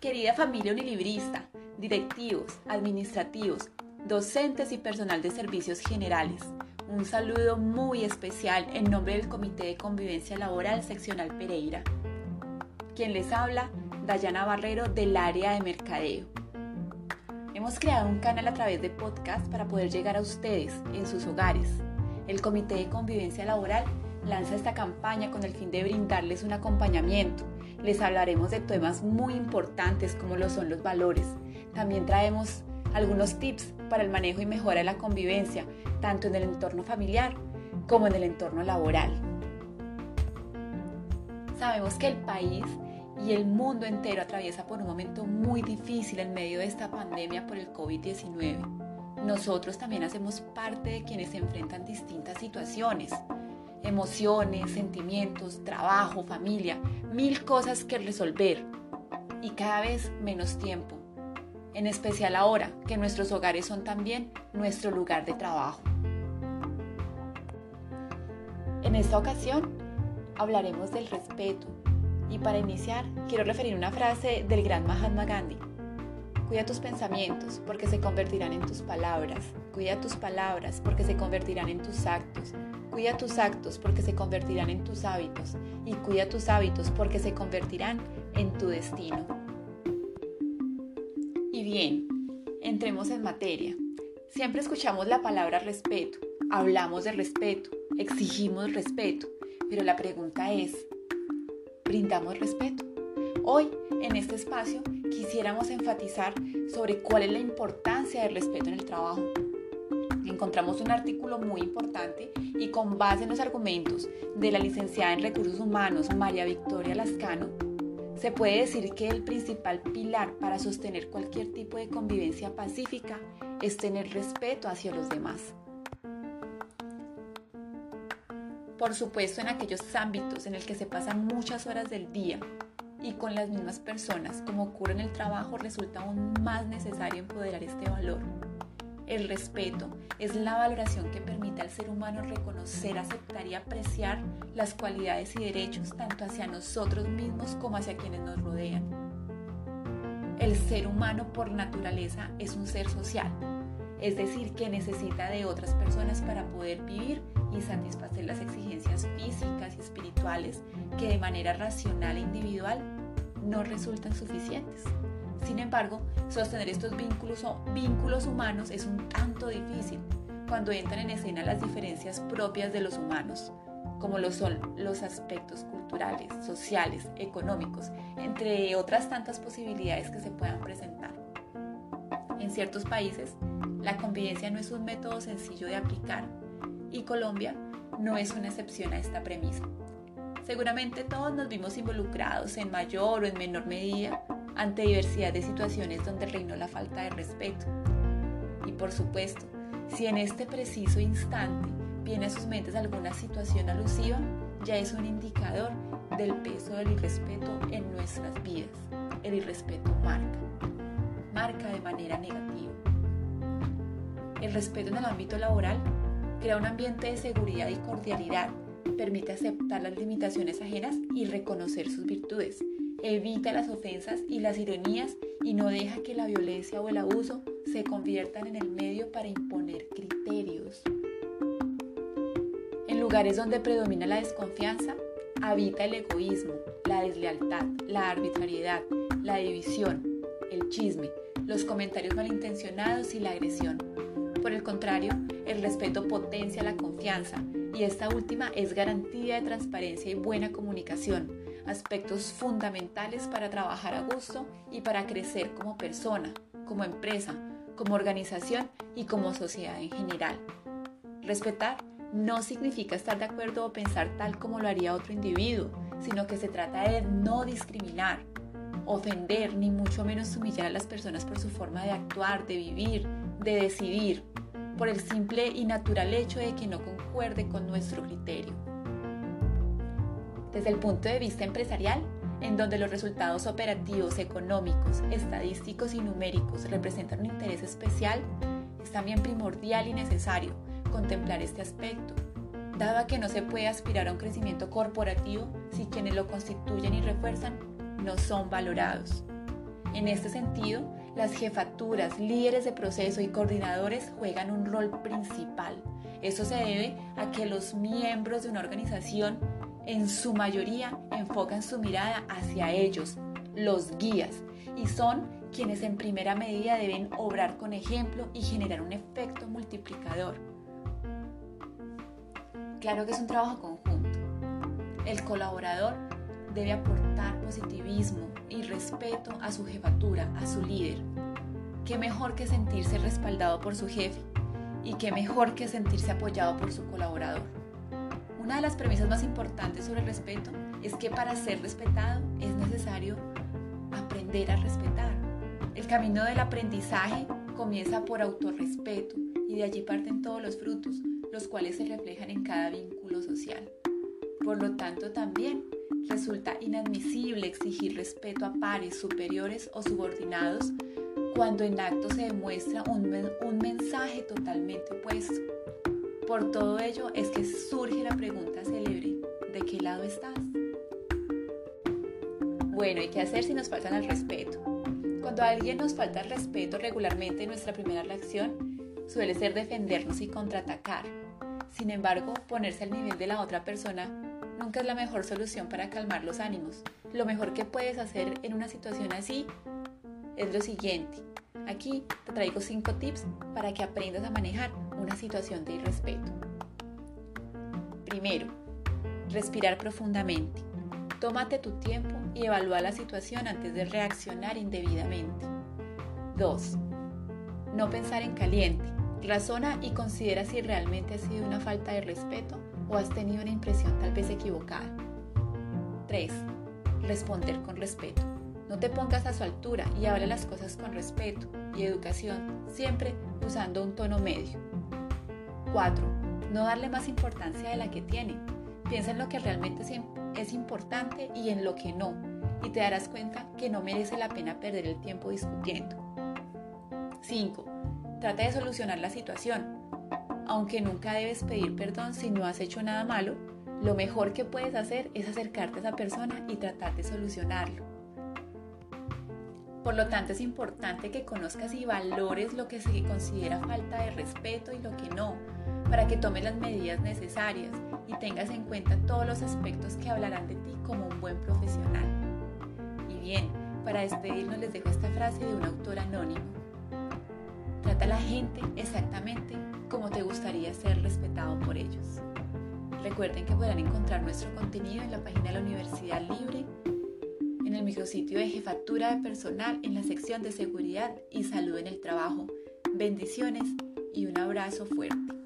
Querida familia unilibrista, directivos, administrativos, docentes y personal de servicios generales, un saludo muy especial en nombre del Comité de Convivencia Laboral Seccional Pereira. Quien les habla, Dayana Barrero del área de mercadeo. Hemos creado un canal a través de podcast para poder llegar a ustedes en sus hogares. El Comité de Convivencia Laboral lanza esta campaña con el fin de brindarles un acompañamiento. Les hablaremos de temas muy importantes como lo son los valores. También traemos algunos tips para el manejo y mejora de la convivencia, tanto en el entorno familiar como en el entorno laboral. Sabemos que el país y el mundo entero atraviesa por un momento muy difícil en medio de esta pandemia por el COVID-19. Nosotros también hacemos parte de quienes se enfrentan distintas situaciones, emociones, sentimientos, trabajo, familia, mil cosas que resolver y cada vez menos tiempo, en especial ahora que nuestros hogares son también nuestro lugar de trabajo. En esta ocasión hablaremos del respeto, y para iniciar, quiero referir una frase del gran Mahatma Gandhi. Cuida tus pensamientos porque se convertirán en tus palabras. Cuida tus palabras porque se convertirán en tus actos. Cuida tus actos porque se convertirán en tus hábitos. Y cuida tus hábitos porque se convertirán en tu destino. Y bien, entremos en materia. Siempre escuchamos la palabra respeto, hablamos de respeto, exigimos respeto, pero la pregunta es, brindamos respeto. Hoy, en este espacio, quisiéramos enfatizar sobre cuál es la importancia del respeto en el trabajo. Encontramos un artículo muy importante y con base en los argumentos de la licenciada en Recursos Humanos María Victoria Lascano, se puede decir que el principal pilar para sostener cualquier tipo de convivencia pacífica es tener respeto hacia los demás. por supuesto en aquellos ámbitos en el que se pasan muchas horas del día y con las mismas personas, como ocurre en el trabajo, resulta aún más necesario empoderar este valor. El respeto es la valoración que permite al ser humano reconocer, aceptar y apreciar las cualidades y derechos tanto hacia nosotros mismos como hacia quienes nos rodean. El ser humano por naturaleza es un ser social, es decir, que necesita de otras personas para poder vivir y satisfacer las exigencias físicas y espirituales que de manera racional e individual no resultan suficientes. Sin embargo, sostener estos vínculos, vínculos humanos es un tanto difícil cuando entran en escena las diferencias propias de los humanos, como lo son los aspectos culturales, sociales, económicos, entre otras tantas posibilidades que se puedan presentar. En ciertos países, la convivencia no es un método sencillo de aplicar y Colombia no es una excepción a esta premisa. Seguramente todos nos vimos involucrados en mayor o en menor medida ante diversidad de situaciones donde reinó la falta de respeto. Y por supuesto, si en este preciso instante viene a sus mentes alguna situación alusiva, ya es un indicador del peso del irrespeto en nuestras vidas. El irrespeto marca, marca de manera negativa. El respeto en el ámbito laboral crea un ambiente de seguridad y cordialidad, permite aceptar las limitaciones ajenas y reconocer sus virtudes, evita las ofensas y las ironías y no deja que la violencia o el abuso se conviertan en el medio para imponer criterios. En lugares donde predomina la desconfianza, habita el egoísmo, la deslealtad, la arbitrariedad, la división, el chisme, los comentarios malintencionados y la agresión. Por el contrario, el respeto potencia la confianza y esta última es garantía de transparencia y buena comunicación, aspectos fundamentales para trabajar a gusto y para crecer como persona, como empresa, como organización y como sociedad en general. Respetar no significa estar de acuerdo o pensar tal como lo haría otro individuo, sino que se trata de no discriminar, ofender ni mucho menos humillar a las personas por su forma de actuar, de vivir, de decidir, por el simple y natural hecho de que no concuerde con nuestro criterio. Desde el punto de vista empresarial, en donde los resultados operativos, económicos, estadísticos y numéricos representan un interés especial, es también primordial y necesario contemplar este aspecto. dado que no se puede aspirar a un crecimiento corporativo si quienes lo constituyen y refuerzan no son valorados. En este sentido, las jefaturas, líderes de proceso y coordinadores juegan un rol principal. Eso se debe a que los miembros de una organización en su mayoría enfocan su mirada hacia ellos, los guías, y son quienes en primera medida deben obrar con ejemplo y generar un efecto multiplicador. Claro que es un trabajo conjunto. El colaborador debe aportar positivismo y respeto a su jefatura, a su líder. Qué mejor que sentirse respaldado por su jefe y qué mejor que sentirse apoyado por su colaborador. Una de las premisas más importantes sobre el respeto es que para ser respetado es necesario aprender a respetar. El camino del aprendizaje comienza por autorrespeto y de allí parten todos los frutos, los cuales se reflejan en cada vínculo social. Por lo tanto, también resulta inadmisible exigir respeto a pares, superiores o subordinados cuando en acto se demuestra un, un mensaje totalmente opuesto. Por todo ello es que surge la pregunta célebre, ¿de qué lado estás? Bueno, ¿y qué hacer si nos faltan el respeto? Cuando a alguien nos falta el respeto regularmente, nuestra primera reacción suele ser defendernos y contraatacar. Sin embargo, ponerse al nivel de la otra persona nunca es la mejor solución para calmar los ánimos. Lo mejor que puedes hacer en una situación así es lo siguiente. Aquí te traigo 5 tips para que aprendas a manejar una situación de irrespeto. Primero, respirar profundamente. Tómate tu tiempo y evalúa la situación antes de reaccionar indebidamente. 2. No pensar en caliente. Razona y considera si realmente ha sido una falta de respeto o has tenido una impresión tal vez equivocada. 3. Responder con respeto. No te pongas a su altura y habla las cosas con respeto y educación, siempre usando un tono medio. 4. No darle más importancia de la que tiene. Piensa en lo que realmente es importante y en lo que no, y te darás cuenta que no merece la pena perder el tiempo discutiendo. 5. Trata de solucionar la situación. Aunque nunca debes pedir perdón si no has hecho nada malo, lo mejor que puedes hacer es acercarte a esa persona y tratar de solucionarlo. Por lo tanto, es importante que conozcas y valores lo que se considera falta de respeto y lo que no, para que tomes las medidas necesarias y tengas en cuenta todos los aspectos que hablarán de ti como un buen profesional. Y bien, para despedirnos les dejo esta frase de un autor anónimo. Trata a la gente exactamente como te gustaría ser respetado por ellos. Recuerden que podrán encontrar nuestro contenido en la página de la Universidad Libre en el micrositio de jefatura de personal en la sección de seguridad y salud en el trabajo. Bendiciones y un abrazo fuerte.